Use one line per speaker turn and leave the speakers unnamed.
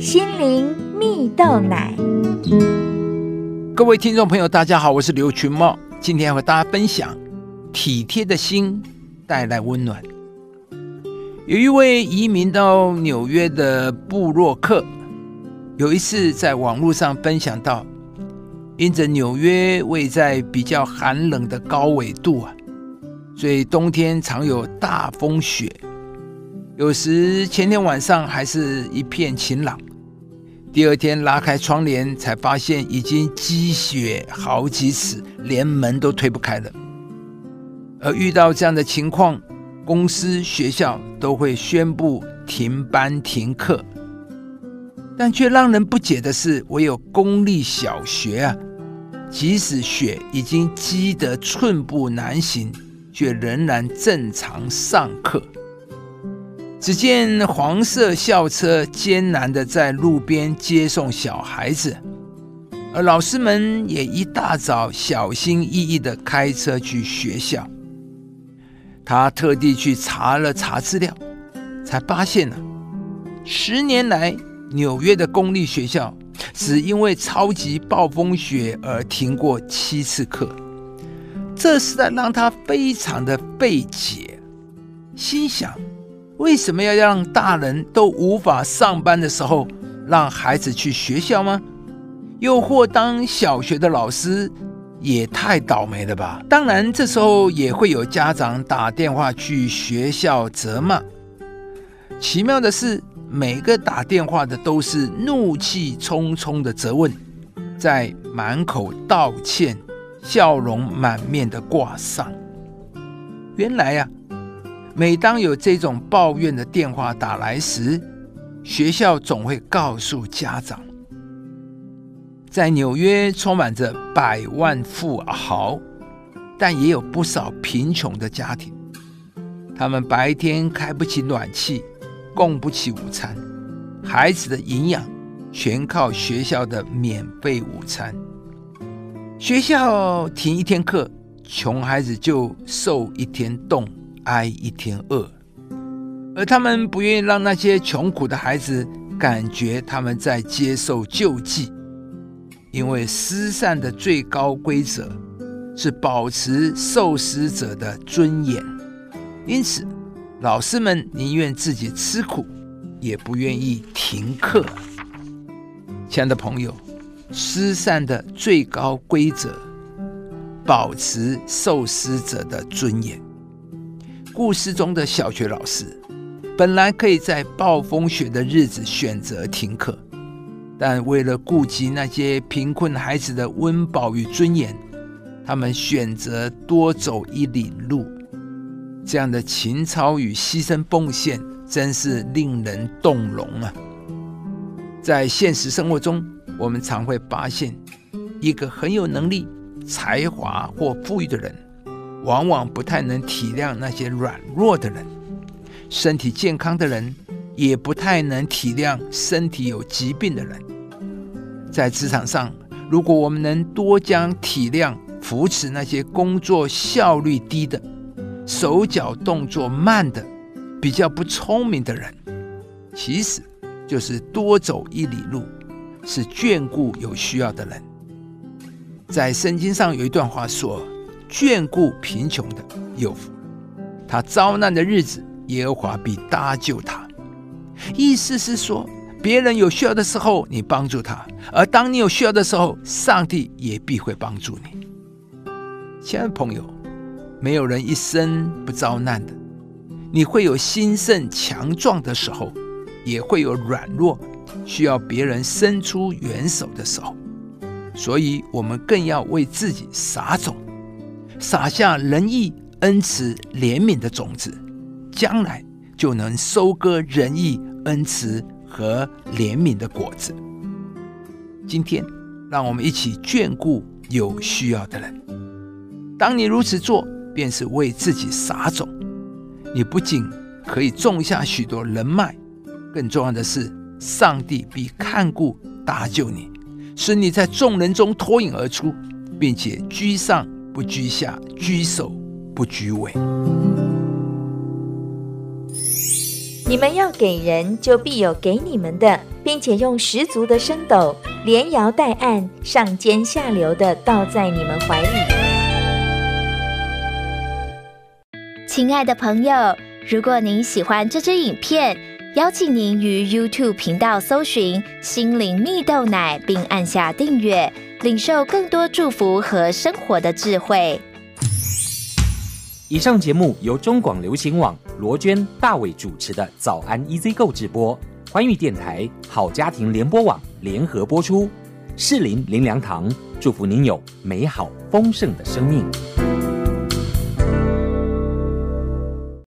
心灵蜜豆奶。
各位听众朋友，大家好，我是刘群茂，今天要和大家分享体贴的心带来温暖。有一位移民到纽约的布洛克，有一次在网络上分享到，因着纽约位在比较寒冷的高纬度啊，所以冬天常有大风雪，有时前天晚上还是一片晴朗。第二天拉开窗帘，才发现已经积雪好几尺，连门都推不开了。而遇到这样的情况，公司、学校都会宣布停班停课。但却让人不解的是，唯有公立小学啊，即使雪已经积得寸步难行，却仍然正常上课。只见黄色校车艰难的在路边接送小孩子，而老师们也一大早小心翼翼的开车去学校。他特地去查了查资料，才发现呢，十年来纽约的公立学校只因为超级暴风雪而停过七次课，这实在让他非常的费解，心想。为什么要让大人都无法上班的时候，让孩子去学校吗？又或当小学的老师也太倒霉了吧？当然，这时候也会有家长打电话去学校责骂。奇妙的是，每个打电话的都是怒气冲冲的责问，在满口道歉、笑容满面的挂上。原来呀。每当有这种抱怨的电话打来时，学校总会告诉家长，在纽约充满着百万富豪，但也有不少贫穷的家庭。他们白天开不起暖气，供不起午餐，孩子的营养全靠学校的免费午餐。学校停一天课，穷孩子就受一天冻。挨一天饿，而他们不愿意让那些穷苦的孩子感觉他们在接受救济，因为施善的最高规则是保持受施者的尊严。因此，老师们宁愿自己吃苦，也不愿意停课。亲爱的朋友，施善的最高规则，保持受施者的尊严。故事中的小学老师，本来可以在暴风雪的日子选择停课，但为了顾及那些贫困孩子的温饱与尊严，他们选择多走一里路。这样的情操与牺牲奉献，真是令人动容啊！在现实生活中，我们常会发现，一个很有能力、才华或富裕的人。往往不太能体谅那些软弱的人，身体健康的人也不太能体谅身体有疾病的人。在职场上，如果我们能多将体谅扶持那些工作效率低的、手脚动作慢的、比较不聪明的人，其实就是多走一里路，是眷顾有需要的人。在圣经上有一段话说。眷顾贫穷的有福，他遭难的日子，耶和华必搭救他。意思是说，别人有需要的时候，你帮助他；而当你有需要的时候，上帝也必会帮助你。亲爱的朋友，没有人一生不遭难的。你会有兴盛强壮的时候，也会有软弱，需要别人伸出援手的时候。所以，我们更要为自己撒种。撒下仁义、恩慈、怜悯的种子，将来就能收割仁义、恩慈和怜悯的果子。今天，让我们一起眷顾有需要的人。当你如此做，便是为自己撒种。你不仅可以种下许多人脉，更重要的是，上帝必看顾搭救你，使你在众人中脱颖而出，并且居上。不居下，居首不居尾。
你们要给人，就必有给你们的，并且用十足的升斗，连摇带按，上尖下流的倒在你们怀里。
亲爱的朋友，如果您喜欢这支影片，邀请您于 YouTube 频道搜寻“心灵蜜豆奶”，并按下订阅，领受更多祝福和生活的智慧。
以上节目由中广流行网罗娟、大伟主持的《早安 EZ 购》直播，欢迎电台、好家庭联播网联合播出。适林林良堂祝福您有美好丰盛的生命。